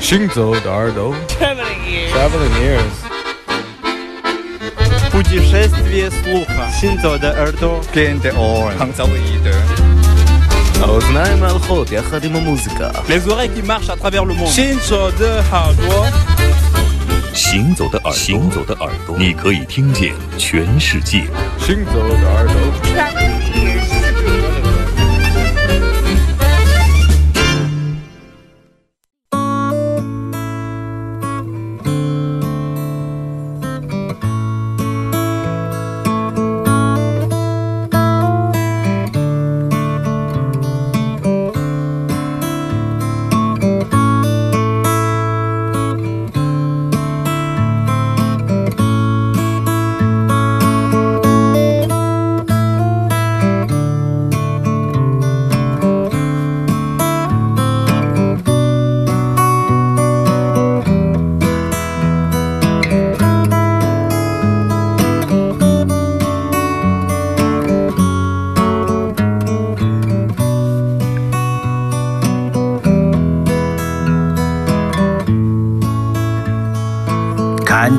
行走的耳朵 Traveling ears. Traveling ears Путешествие слуха. Синзо де Эрдо. Кенте Орен. Хангзалоиде. האוזניים הלכות יחד עם המוזיקה Les oreilles qui marchent à travers le monde. 行走的耳朵，行走的耳朵，行走的耳朵，你可以听见全世界。 行走的耳朵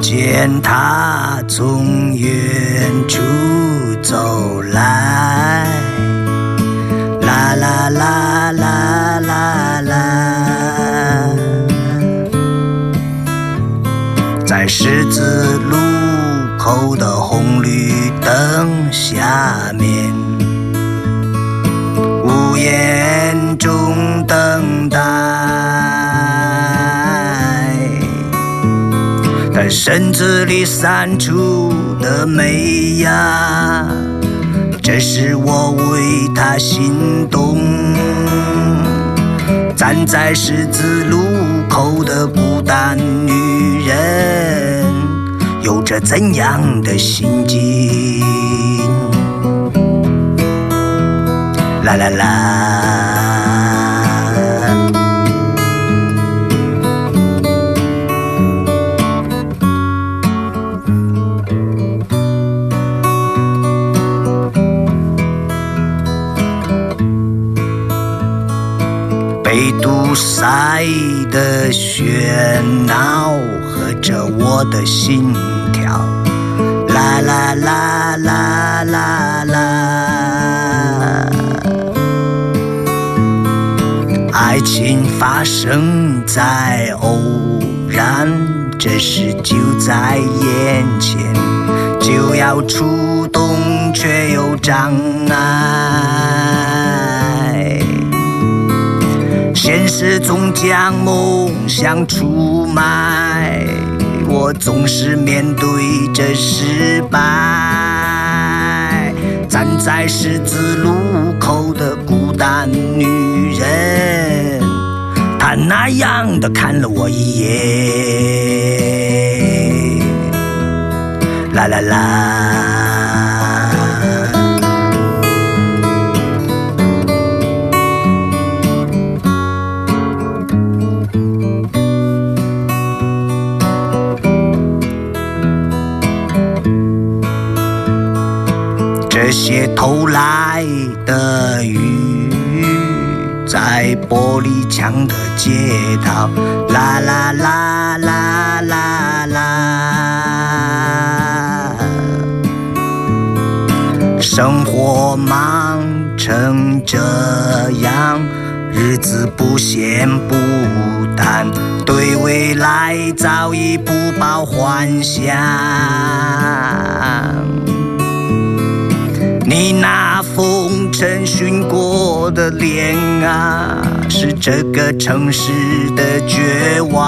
见他从远处走来，啦啦啦啦啦啦，在十字路口的红绿灯下面，身子里散出的美呀，这是我为他心动。站在十字路口的孤单女人，有着怎样的心境？啦啦啦。堵塞的喧闹和着我的心跳，啦啦啦啦啦啦。爱情发生在偶然，这事就在眼前，就要触动却有障碍。现实总将梦想出卖，我总是面对着失败。站在十字路口的孤单女人，她那样的看了我一眼，啦啦啦。偷来的雨，在玻璃墙的街道，啦啦啦啦啦啦。生活忙成这样，日子不咸不淡，对未来早已不抱幻想。你那风尘熏过的脸啊，是这个城市的绝望。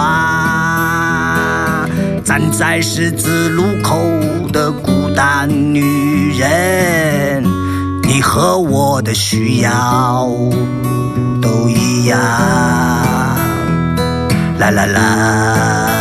站在十字路口的孤单女人，你和我的需要都一样。啦啦啦。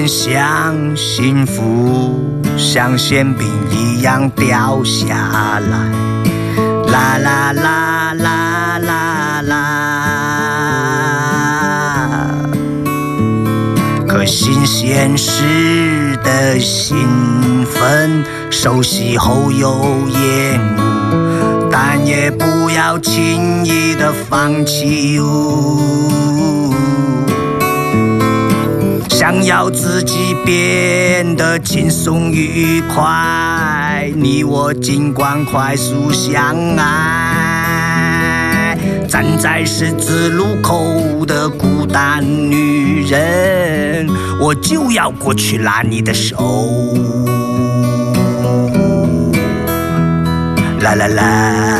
幻想幸福像馅饼一样掉下来，啦啦啦啦啦啦。可新鲜时的兴奋，熟悉后又厌恶，但也不要轻易的放弃。想要自己变得轻松愉快，你我尽管快速相爱。站在十字路口的孤单女人，我就要过去拉你的手。啦啦啦。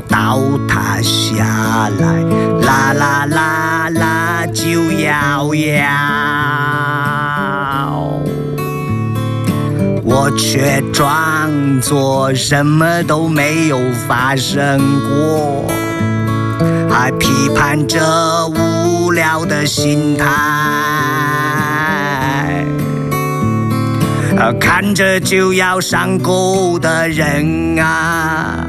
倒塌下来，啦啦啦啦就要摇，我却装作什么都没有发生过，还批判着无聊的心态。看着就要上钩的人啊，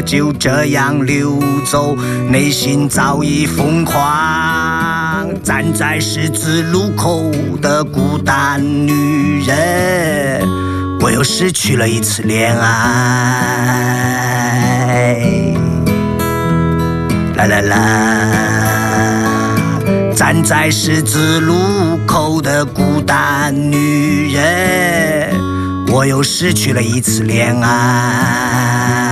就这样溜走，内心早已疯狂。站在十字路口的孤单女人，我又失去了一次恋爱。啦啦啦，站在十字路口的孤单女人，我又失去了一次恋爱。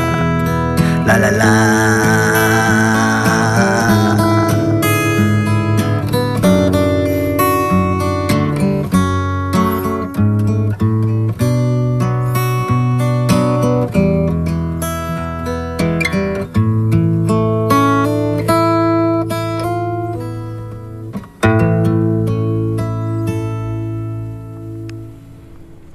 La la la.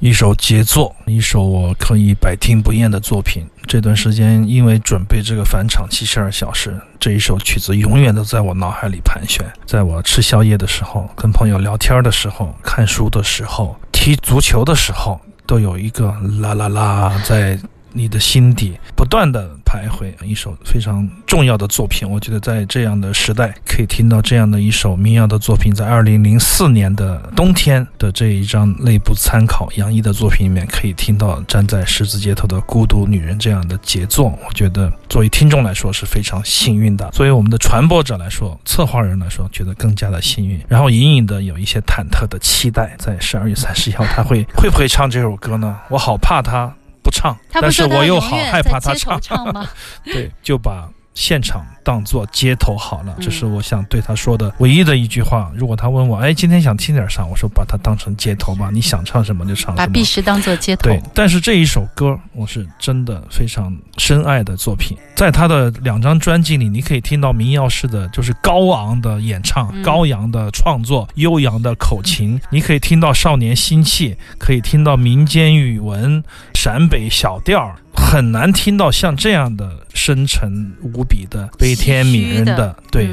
一首杰作，一首我可以百听不厌的作品。这段时间因为准备这个返场七十二小时，这一首曲子永远都在我脑海里盘旋。在我吃宵夜的时候，跟朋友聊天的时候，看书的时候，踢足球的时候，都有一个啦啦啦在你的心底不断的徘徊。一首非常重要的作品，我觉得在这样的时代，可以听到这样的一首民谣的作品，在二零零四年的冬天的这一张内部参考杨一的作品里面，可以听到站在十字街头的孤独女人这样的杰作。我觉得作为听众来说是非常幸运的，作为我们的传播者来说，策划人来说，觉得更加的幸运。然后隐隐的有一些忐忑的期待，在十二月三十一号他会会不会唱这首歌呢？我好怕他。不唱，但是我又好害怕他唱，对，就把现场当做街头好了，这是我想对他说的唯一的一句话。如果他问我，哎，今天想听点啥？我说把它当成街头吧，你想唱什么就唱什么。把碧石当做街头。对，但是这一首歌我是真的非常深爱的作品，在他的两张专辑里，你可以听到民谣式的就是高昂的演唱、高扬的创作、悠扬的口琴，你可以听到少年心气，可以听到民间语文、陕北小调。很难听到像这样的深沉无比的悲天悯人的对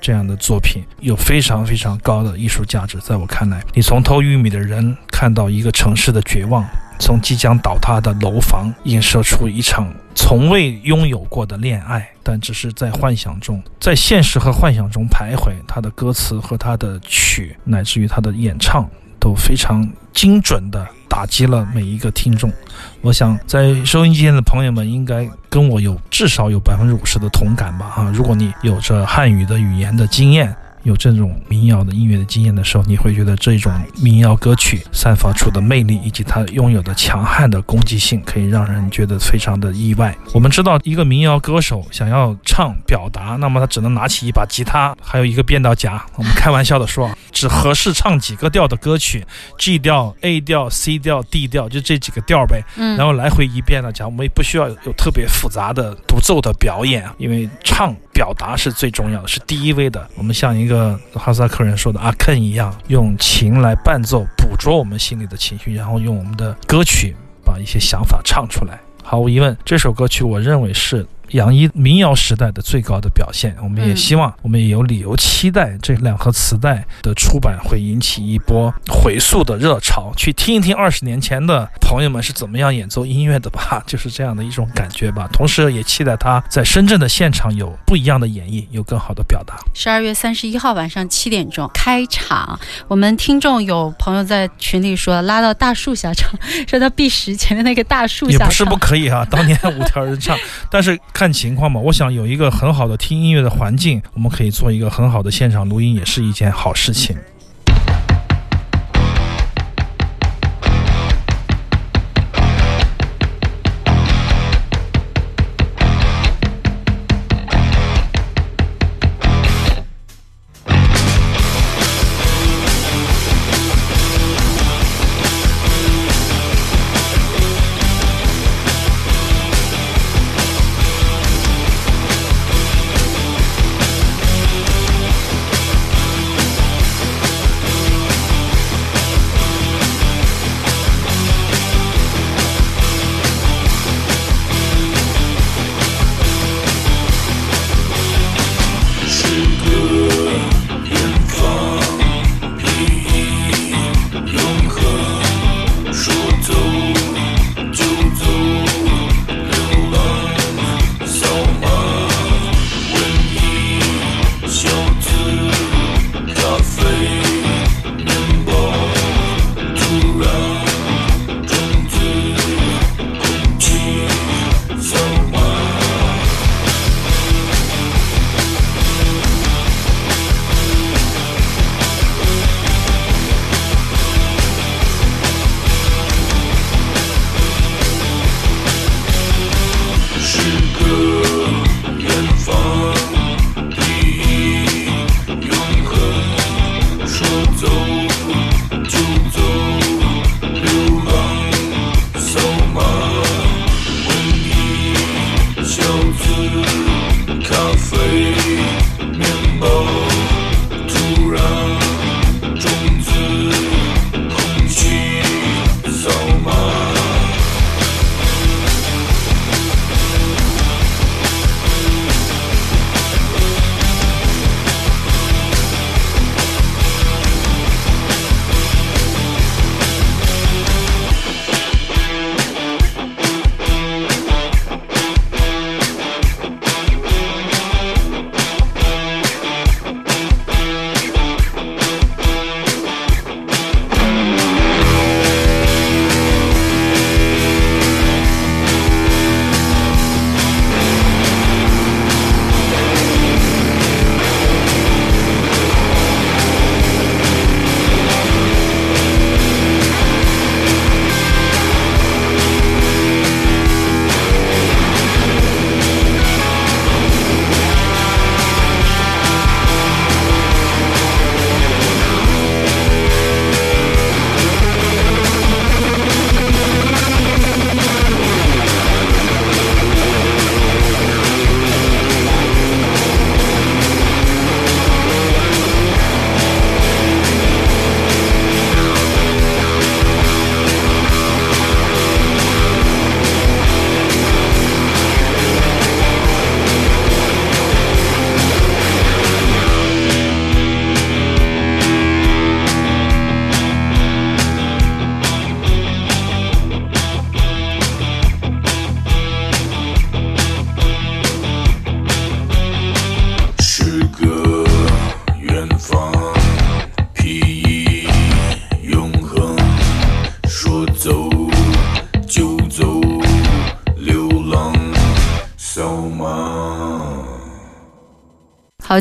这样的作品，有非常非常高的艺术价值。在我看来，你从偷玉米的人看到一个城市的绝望，从即将倒塌的楼房映射出一场从未拥有过的恋爱，但只是在幻想中，在现实和幻想中徘徊。他的歌词和他的曲，乃至于他的演唱，都非常精准的打击了每一个听众。我想，在收音机前的朋友们应该跟我有至少有百分之五十的同感吧？哈，如果你有着汉语的语言的经验，有这种民谣的音乐的经验的时候，你会觉得这种民谣歌曲散发出的魅力以及它拥有的强悍的攻击性，可以让人觉得非常的意外。我们知道，一个民谣歌手想要唱表达，那么他只能拿起一把吉他，还有一个变调夹。我们开玩笑的说，只合适唱几个调的歌曲，G 调、A 调、C 调、D 调，就这几个调呗。嗯然后来回一遍的讲，我们也不需要有特别复杂的独奏的表演啊，因为唱表达是最重要的，是第一位的。我们像一个个哈萨克人说的阿肯一样，用琴来伴奏，捕捉我们心里的情绪，然后用我们的歌曲把一些想法唱出来。毫无疑问，这首歌曲我认为是杨一民谣时代的最高的表现。我们也嗯希望，我们也有理由期待这两盒磁带的出版会引起一波回溯的热潮，去听一听二十年前的朋友们是怎么样演奏音乐的吧，就是这样的一种感觉吧。同时，也期待他在深圳的现场有不一样的演绎，有更好的表达。十二月三十一号晚上七点钟开场。我们听众有朋友在群里说拉到大树下唱，说到碧石前面那个大树下唱也不是不。可以啊，当年五条人唱，但是看情况吧。我想有一个很好的听音乐的环境，我们可以做一个很好的现场录音，也是一件好事情。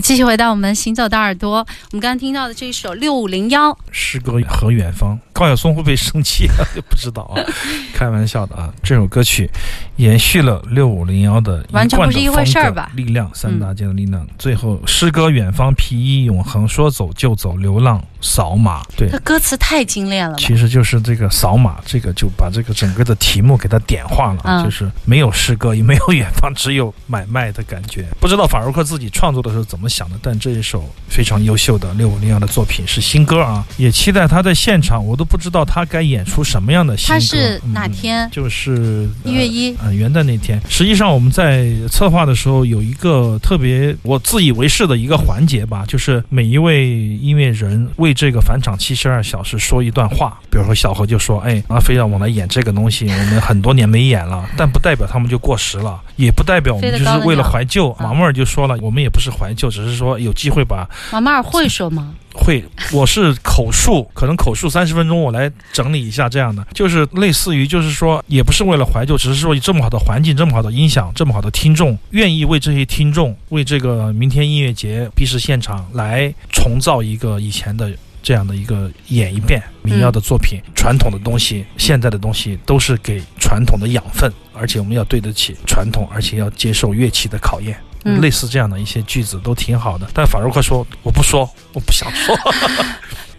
继续回到我们行走的耳朵。我们刚刚听到的这一首六五零幺，诗歌和远方，高晓松会不会生气啊？不知道啊，开玩笑的啊。这首歌曲延续了六五零幺的完全不是一回事儿吧力量三大件的力量。最后诗歌远方，皮衣永恒，说走就走，流浪扫码。对这，歌词太精炼了？其实就是这个扫码，这个就把这个整个的题目给它点化了，嗯就是没有诗歌，也没有远方，只有买卖的感觉。不知道法如克自己创作的时候怎么想的，但这一首非常优秀的六五零幺的作品是新歌啊，也期待他在现场，我都不知道他该演出什么样的新歌。他是哪嗯天？就是一月一。呃，元旦那天，实际上我们在策划的时候有一个特别我自以为是的一个环节吧，就是每一位音乐人为这个返场七十二小时说一段话。比如说小何就说：“哎，阿飞让我来演这个东西，我们很多年没演了，但不代表他们就过时了，也不代表我们就是为了怀旧。”嗯马木尔就说了，我们也不是怀旧，只是说有机会把马马尔会说吗？会，我是口述，可能口述三十分钟，我来整理一下这样的，就是类似于，就是说，也不是为了怀旧，只是说这么好的环境，这么好的音响，这么好的听众，愿意为这些听众，为这个明天音乐节 B 市现场来重造一个以前的。这样的一个演一遍民谣的作品，传统的东西、现在的东西都是给传统的养分，而且我们要对得起传统，而且要接受乐器的考验。嗯类似这样的一些句子都挺好的。但法如克说我不说，我不想说。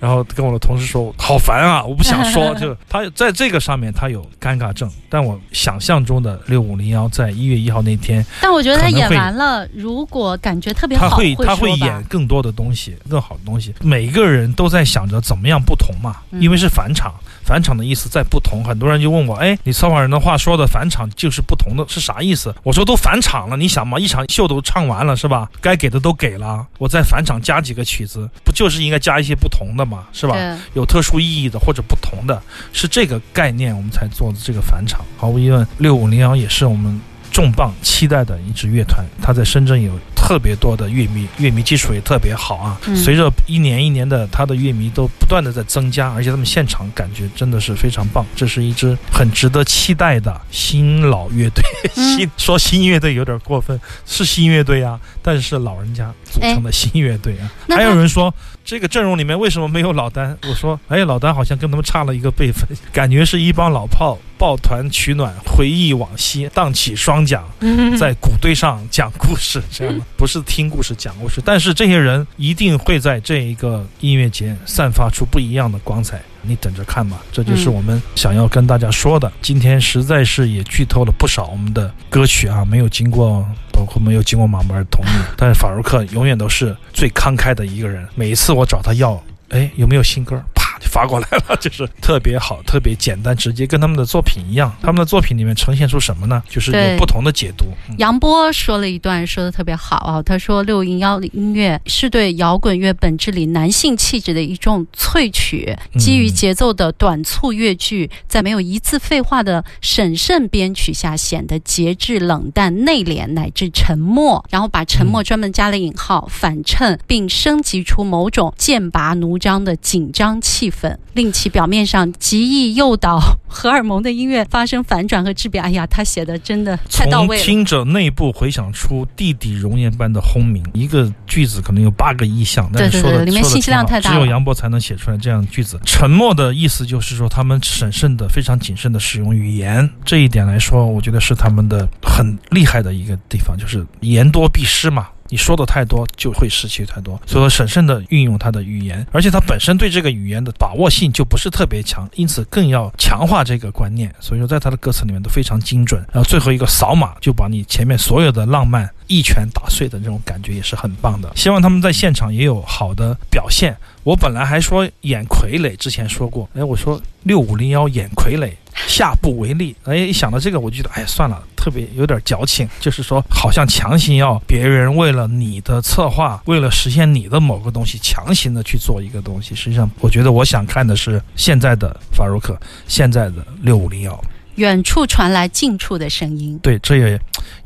然后跟我的同事说好烦啊，我不想说。就他在这个上面他有尴尬症，但我想象中的六五零幺在一月一号那天，但我觉得他演完了，如果感觉特别好，他会他会演更多的东西，更好的东西。每个人都在想着怎么样不同嘛，嗯因为是返场。返场的意思在不同，很多人就问我，哎，你策划人的话说的返场就是不同的，是啥意思？我说都返场了，你想嘛，一场秀都唱完了是吧？该给的都给了，我再返场加几个曲子，不就是应该加一些不同的嘛，是吧？有特殊意义的或者不同的，是这个概念我们才做的这个返场。毫无疑问，六五零幺也是我们重磅期待的一支乐团，它在深圳有特别多的乐迷，乐迷基础也特别好啊。嗯随着一年一年的，他的乐迷都不断的在增加，而且他们现场感觉真的是非常棒。这是一支很值得期待的新老乐队。嗯 新说新乐队有点过分，是新乐队啊，但是是老人家组成的新乐队啊。还有人说这个阵容里面为什么没有老丹？我说，哎，老丹好像跟他们差了一个辈分，感觉是一帮老炮抱团取暖，回忆往昔，荡起双桨，嗯在谷堆上讲故事，这样的 不是听故事讲故事，但是这些人一定会在这一个音乐节散发出不一样的光彩。你等着看吧，这就是嗯我们想要跟大家说的。今天实在是也剧透了不少我们的歌曲啊，没有经过，包括没有经过马木尔同意，但是法如克永远都是最慷慨的一个人。每一次我找他要，哎，有没有新歌？发过来了，就是特别好，特别简单直接，跟他们的作品一样。他们的作品里面呈现出什么呢？就是有不同的解读。嗯杨波说了一段，说的特别好啊。他说，六零幺的音乐是对摇滚乐本质里男性气质的一种萃取，嗯基于节奏的短促乐句，在没有一字废话的审慎编曲下，显得节制、冷淡、内敛乃至沉默。然后把沉默专门加了引号，反衬并升级出某种剑拔弩张的紧张气氛，令其表面上极易诱导荷尔蒙的音乐发生反转和质变。哎呀，他写的真的太到位了。听者内部回想出地底熔岩般的轰鸣，一个句子可能有八个意象，但是说的对对对里面信息量太大只有杨博才能写出来这样的句子。沉默的意思就是说，他们审慎的、非常谨慎的使用语言，这一点来说，我觉得是他们的很厉害的一个地方，就是言多必失嘛。你说的太多，就会失去太多。所以说，审慎的运用他的语言，而且他本身对这个语言的把握性就不是特别强，因此更要强化这个观念。所以说，在他的歌词里面都非常精准。然后最后一个扫码，就把你前面所有的浪漫一拳打碎的这种感觉也是很棒的。希望他们在现场也有好的表现。我本来还说演傀儡，之前说过，哎，我说六五零幺演傀儡，下不为例。哎，一想到这个，我就觉得，哎，算了，特别有点矫情，就是说，好像强行要别人为了你的策划，为了实现你的某个东西，强行的去做一个东西。实际上，我觉得我想看的是现在的法如克，现在的六五零幺。远处传来近处的声音。对，这也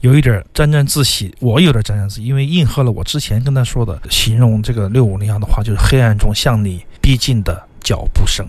有一点沾沾自喜，我有点沾沾自喜，因为应和了我之前跟他说的形容这个六五零幺的话，就是黑暗中向你逼近的脚步声。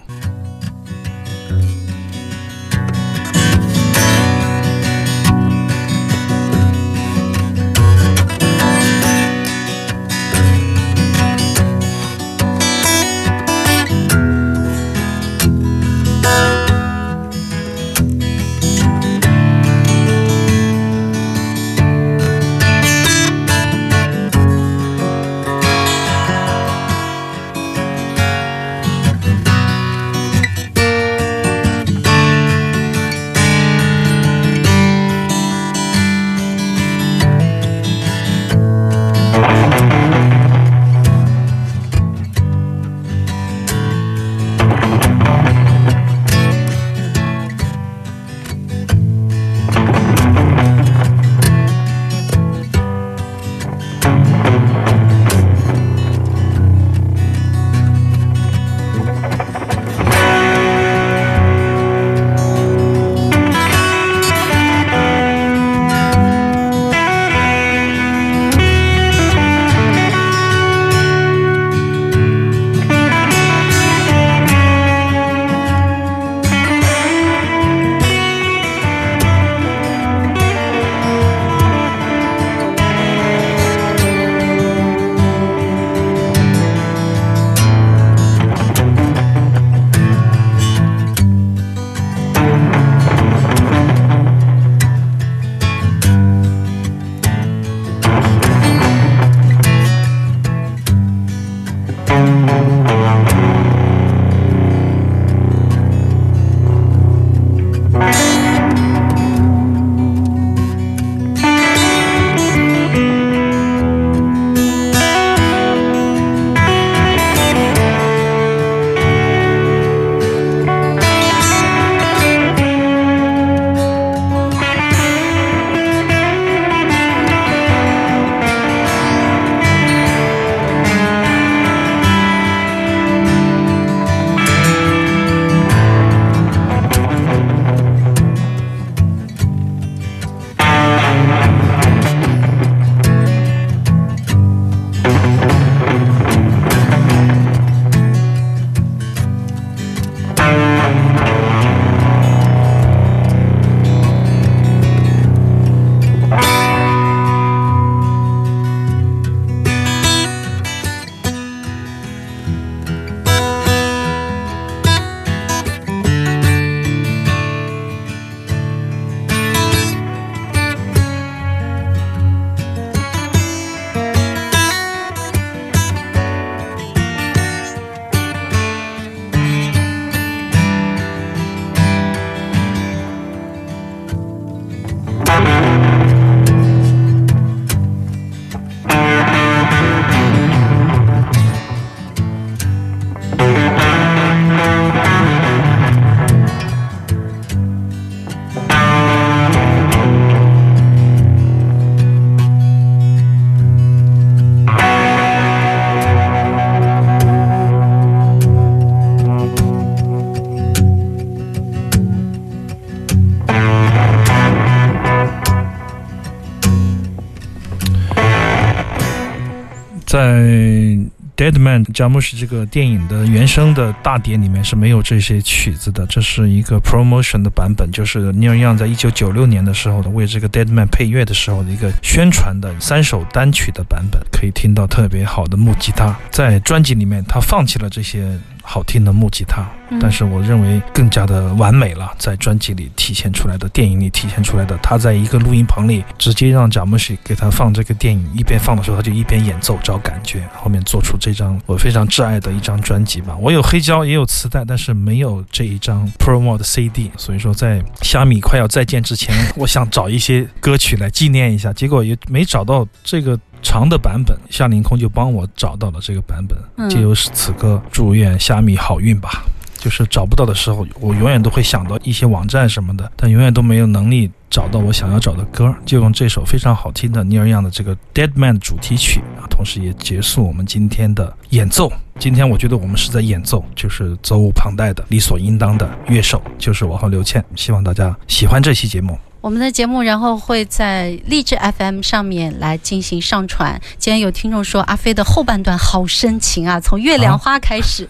Dead Man》贾木什这个电影的原声的大碟里面是没有这些曲子的，这是一个 promotion 的版本，就是 Neil Young 在一九九六年的时候的为这个《Dead Man》配乐的时候的一个宣传的三首单曲的版本，可以听到特别好的木吉他。在专辑里面，他放弃了这些。好听的木吉他，但是我认为更加的完美了，在专辑里体现出来的，电影里体现出来的，他在一个录音棚里直接让贾木许给他放这个电影，一边放的时候他就一边演奏找感觉，后面做出这张我非常挚爱的一张专辑吧。我有黑胶也有磁带，但是没有这一张 promo 的 CD，所以说在虾米快要再见之前，我想找一些歌曲来纪念一下，结果也没找到这个。长的版本，夏凌空就帮我找到了这个版本。借由此刻，祝愿虾米好运吧。就是找不到的时候，我永远都会想到一些网站什么的，但永远都没有能力找到我想要找的歌。就用这首非常好听的尼尔样的这个《Dead Man》主题曲啊，同时也结束我们今天的演奏。今天我觉得我们是在演奏，就是责无旁贷的、理所应当的乐手，就是我和刘倩。希望大家喜欢这期节目。我们的节目然后会在励志 FM 上面来进行上传。今天有听众说阿飞的后半段好深情啊，从月亮花开始，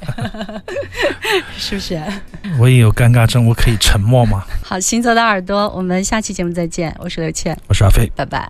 是不是？我也有尴尬症，我可以沉默吗？好，行走的耳朵，我们下期节目再见。我是刘倩，我是阿飞，拜拜。